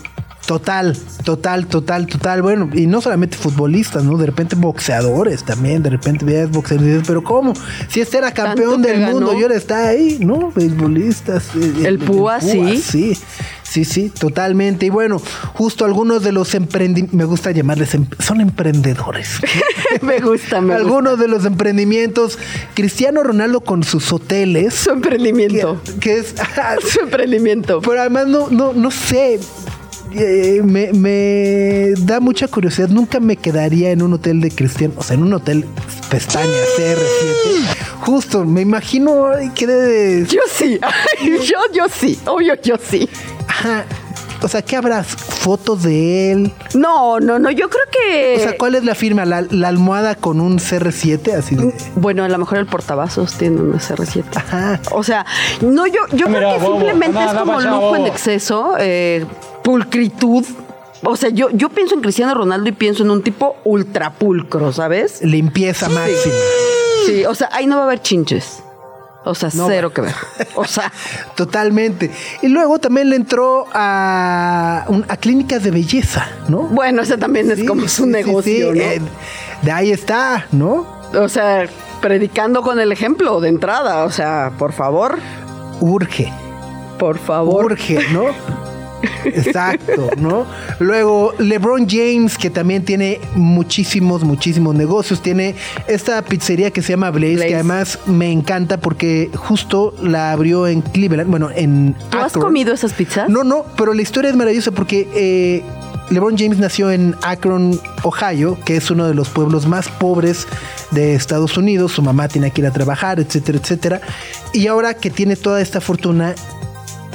Total, total, total, total. Bueno, y no solamente futbolistas, ¿no? De repente boxeadores también, de repente veas boxeadores pero ¿cómo? Si este era campeón Tanto del mundo y ahora está ahí, ¿no? Beisbolistas. eh, El Púa, sí. Sí, sí, sí, totalmente. Y bueno, justo algunos de los emprendimientos, me gusta llamarles, em- son emprendedores. *laughs* me gusta, me gusta. algunos de los emprendimientos, Cristiano Ronaldo con sus hoteles. Su emprendimiento. Que, que es... *laughs* Su emprendimiento. Pero además no, no, no sé. Eh, me, me da mucha curiosidad. Nunca me quedaría en un hotel de Cristiano, o sea, en un hotel pestaña CR7. Justo, me imagino ay, que debe- Yo sí, *laughs* yo, yo sí, obvio, yo sí. Ajá. O sea, ¿qué habrás? fotos de él. No, no, no, yo creo que... O sea, ¿cuál es la firma? ¿La, la almohada con un CR7? Así de... Bueno, a lo mejor el portavasos tiene un CR7. Ajá. O sea, no, yo, yo creo que simplemente es como lujo en exceso, eh, pulcritud. O sea, yo, yo pienso en Cristiano Ronaldo y pienso en un tipo ultrapulcro, ¿sabes? Limpieza máxima. Sí, o sea, ahí no va a haber chinches. O sea, cero que ver. O sea. *laughs* Totalmente. Y luego también le entró a, a clínicas de belleza, ¿no? Bueno, ese también es como su negocio, ¿no? eh, de ahí está, ¿no? O sea, predicando con el ejemplo de entrada. O sea, por favor. Urge. Por favor. Urge, ¿no? *laughs* Exacto, ¿no? Luego, LeBron James, que también tiene muchísimos, muchísimos negocios. Tiene esta pizzería que se llama Blaze, Blaze. que además me encanta porque justo la abrió en Cleveland, bueno, en ¿Tú has Akron. comido esas pizzas? No, no, pero la historia es maravillosa porque eh, LeBron James nació en Akron, Ohio, que es uno de los pueblos más pobres de Estados Unidos. Su mamá tiene que ir a trabajar, etcétera, etcétera. Y ahora que tiene toda esta fortuna,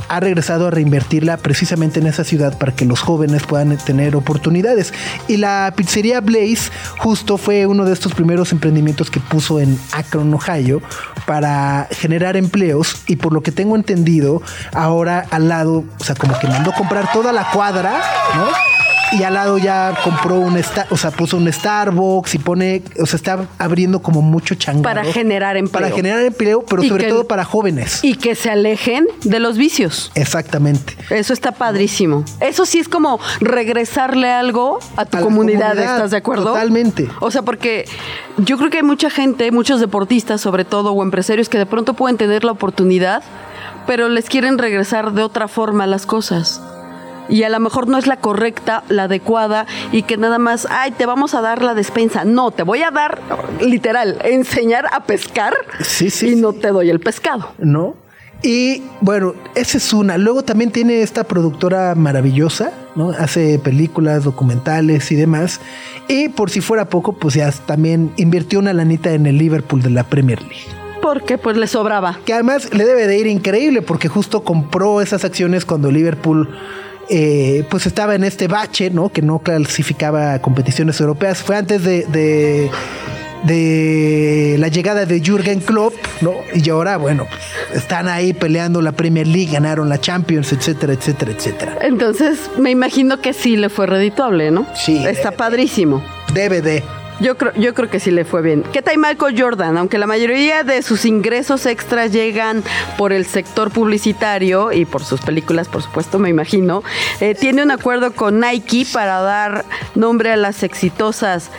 ha regresado a reinvertirla precisamente en esa ciudad para que los jóvenes puedan tener oportunidades. Y la pizzería Blaze justo fue uno de estos primeros emprendimientos que puso en Akron, Ohio, para generar empleos. Y por lo que tengo entendido, ahora al lado, o sea, como que mandó comprar toda la cuadra, ¿no? Y al lado ya compró un, o sea, puso un Starbucks y pone, o sea, está abriendo como mucho changado. Para generar empleo. Para generar empleo, pero Y sobre que- todo para jóvenes. Y que se alejen de los vicios. Exactamente. Eso está padrísimo. Eso sí es como regresarle algo a tu A comunidad, comunidad, ¿estás de acuerdo? totalmente. O sea, porque yo creo que hay mucha gente, muchos deportistas sobre todo, o empresarios que de pronto pueden tener la oportunidad, pero les quieren regresar de otra forma las cosas. Y a lo mejor no es la correcta, la adecuada, y que nada más, ay, te vamos a dar la despensa. No, te voy a dar, literal, enseñar a pescar Sí, sí, y sí. no te doy el pescado. ¿no? Y bueno, esa es una. Luego también tiene esta productora maravillosa, ¿no? Hace películas, documentales y demás. Y por si fuera poco, pues ya también invirtió una lanita en el Liverpool de la Premier League. Porque pues le sobraba. Que además le debe de ir increíble porque justo compró esas acciones cuando Liverpool eh, pues estaba en este bache, ¿no? Que no clasificaba a competiciones europeas. Fue antes de, de, de la llegada de Jürgen Klopp, ¿no? Y ahora, bueno, están ahí peleando la Premier League, ganaron la Champions, etcétera, etcétera, etcétera. Entonces, me imagino que sí le fue redituable, ¿no? Sí. Está padrísimo. Debe de. Yo creo, yo creo que sí le fue bien. ¿Qué tal Michael Jordan? Aunque la mayoría de sus ingresos extras llegan por el sector publicitario y por sus películas, por supuesto, me imagino, eh, tiene un acuerdo con Nike para dar nombre a las exitosas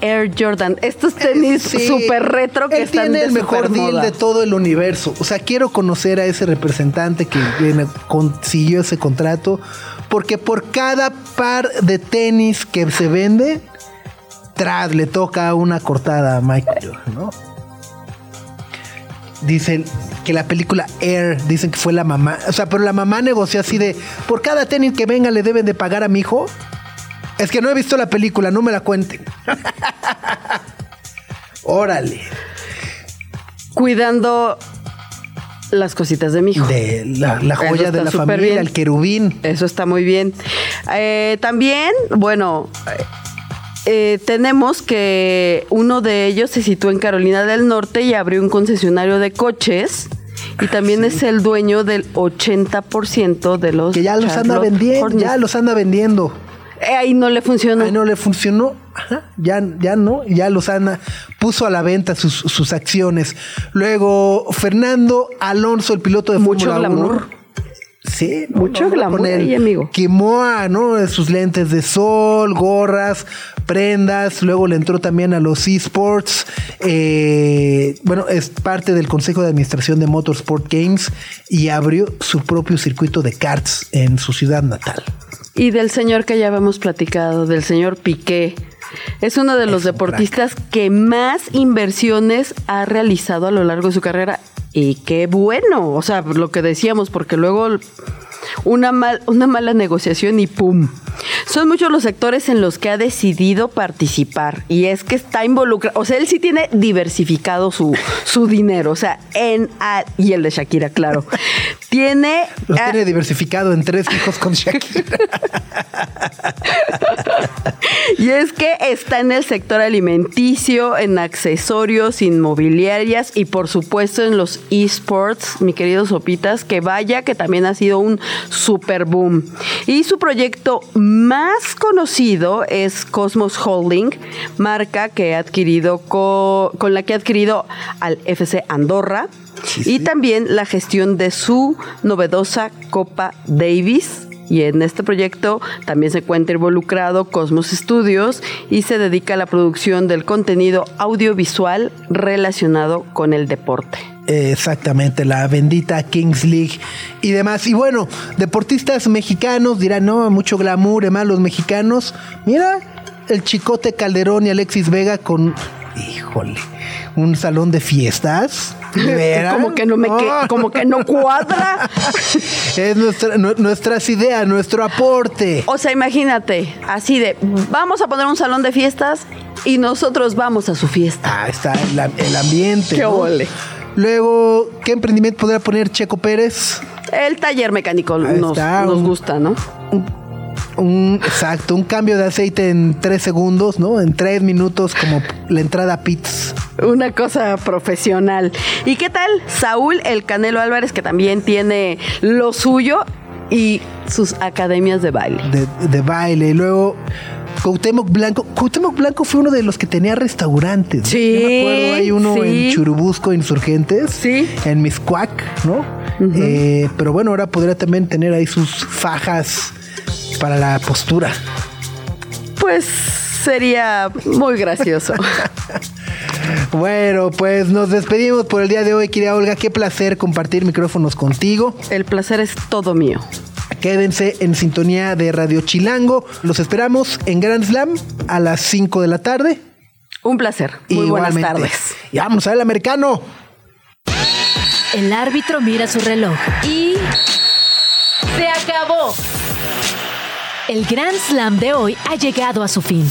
Air Jordan. Estos tenis *laughs* Sí. súper retro que Él están tiene de el mejor deal de todo el universo. O sea, quiero conocer a ese representante que viene- consiguió ese contrato. Porque por cada par de tenis que se vende, tras le toca una cortada a Michael ¿no? Dicen que la película Air, dicen que fue la mamá. O sea, pero la mamá negoció así de, por cada tenis que venga le deben de pagar a mi hijo. Es que no he visto la película, no me la cuenten. *laughs* Órale. Cuidando las cositas de mi hijo. De la, joya de la familia, bien. el querubín. Eso está muy bien. Eh, también, bueno, eh, tenemos que uno de ellos se sitúa en Carolina del Norte y abrió un concesionario de coches. Y también es el dueño del 80% de los Que ya los anda vendiendo, Hornets. ya los anda vendiendo. Eh, ahí no le funcionó. Ahí no le funcionó. Ajá, ya, ya no, ya los anda, puso a la venta sus, sus acciones. Luego, Fernando Alonso, el piloto de Mucho Fórmula glamour. 1. Sí, no, Mucho no, glamour con el ahí, amigo. ¿no? Sus lentes de sol, gorras, prendas. Luego le entró también a los esports. Eh, bueno, es parte del consejo de administración de Motorsport Games y abrió su propio circuito de karts en su ciudad natal. Y del señor que ya habíamos platicado, del señor Piqué. Es uno de los Es deportistas que más inversiones ha realizado a lo largo de su carrera. Y qué bueno, o sea, lo que decíamos, porque luego una, mal- una mala negociación y ¡pum! Son muchos los sectores en los que ha decidido participar y es que está involucrado, o sea, él sí tiene diversificado su, su dinero, o sea, en y el de Shakira, claro. *laughs* tiene lo tiene diversificado en tres hijos con Shakira. *laughs* y es que está en el sector alimenticio, en accesorios, inmobiliarias y por supuesto en los esports, mi querido Sopitas, que vaya que también ha sido un super boom. Y su proyecto más conocido es Cosmos Holding, marca que ha adquirido con la que ha adquirido al FC Andorra. y también la gestión de su novedosa Copa Davis, y en este proyecto también se encuentra involucrado Cosmos Studios y se dedica a la producción del contenido audiovisual relacionado con el deporte. Exactamente, la bendita Kings League y demás. Y bueno, deportistas mexicanos dirán, no, mucho glamour, además los mexicanos. Mira, el Chicote Calderón y Alexis Vega con, híjole, un salón de fiestas. *laughs* Como que no me como que no cuadra. *laughs* es nuestra, nuestras ideas, nuestro aporte. O sea, imagínate, así de vamos a poner un salón de fiestas y nosotros vamos a su fiesta. Ah, está el, ambiente. Qué ole. Luego, ¿qué emprendimiento podrá poner Checo Pérez? El taller mecánico nos, nos, gusta, ¿no? Un, exacto, un cambio de aceite en tres segundos, ¿no? En tres minutos, como la entrada a pits. Una cosa profesional. ¿Y qué tal Saúl el Canelo Álvarez, que también tiene lo suyo y sus academias de baile? De, de baile. Y luego Cuauhtémoc Blanco. Cuauhtémoc Blanco fue uno de los que tenía restaurantes. Sí. Yo me acuerdo, hay uno en Churubusco, Insurgentes. Sí. En Miscuac, ¿no? Eh, pero bueno, ahora podría también tener ahí sus fajas para la postura. Pues sería muy gracioso. *laughs* Bueno, pues nos despedimos por el día de hoy, querida Olga. Qué placer compartir micrófonos contigo. El placer es todo mío. Quédense en sintonía de Radio Chilango. Los esperamos en Grand Slam a las 5 de la tarde. Un placer. Muy buenas tardes. Y vamos a ver el americano. El árbitro mira su reloj y. ¡Se acabó! El Grand Slam de hoy ha llegado a su fin.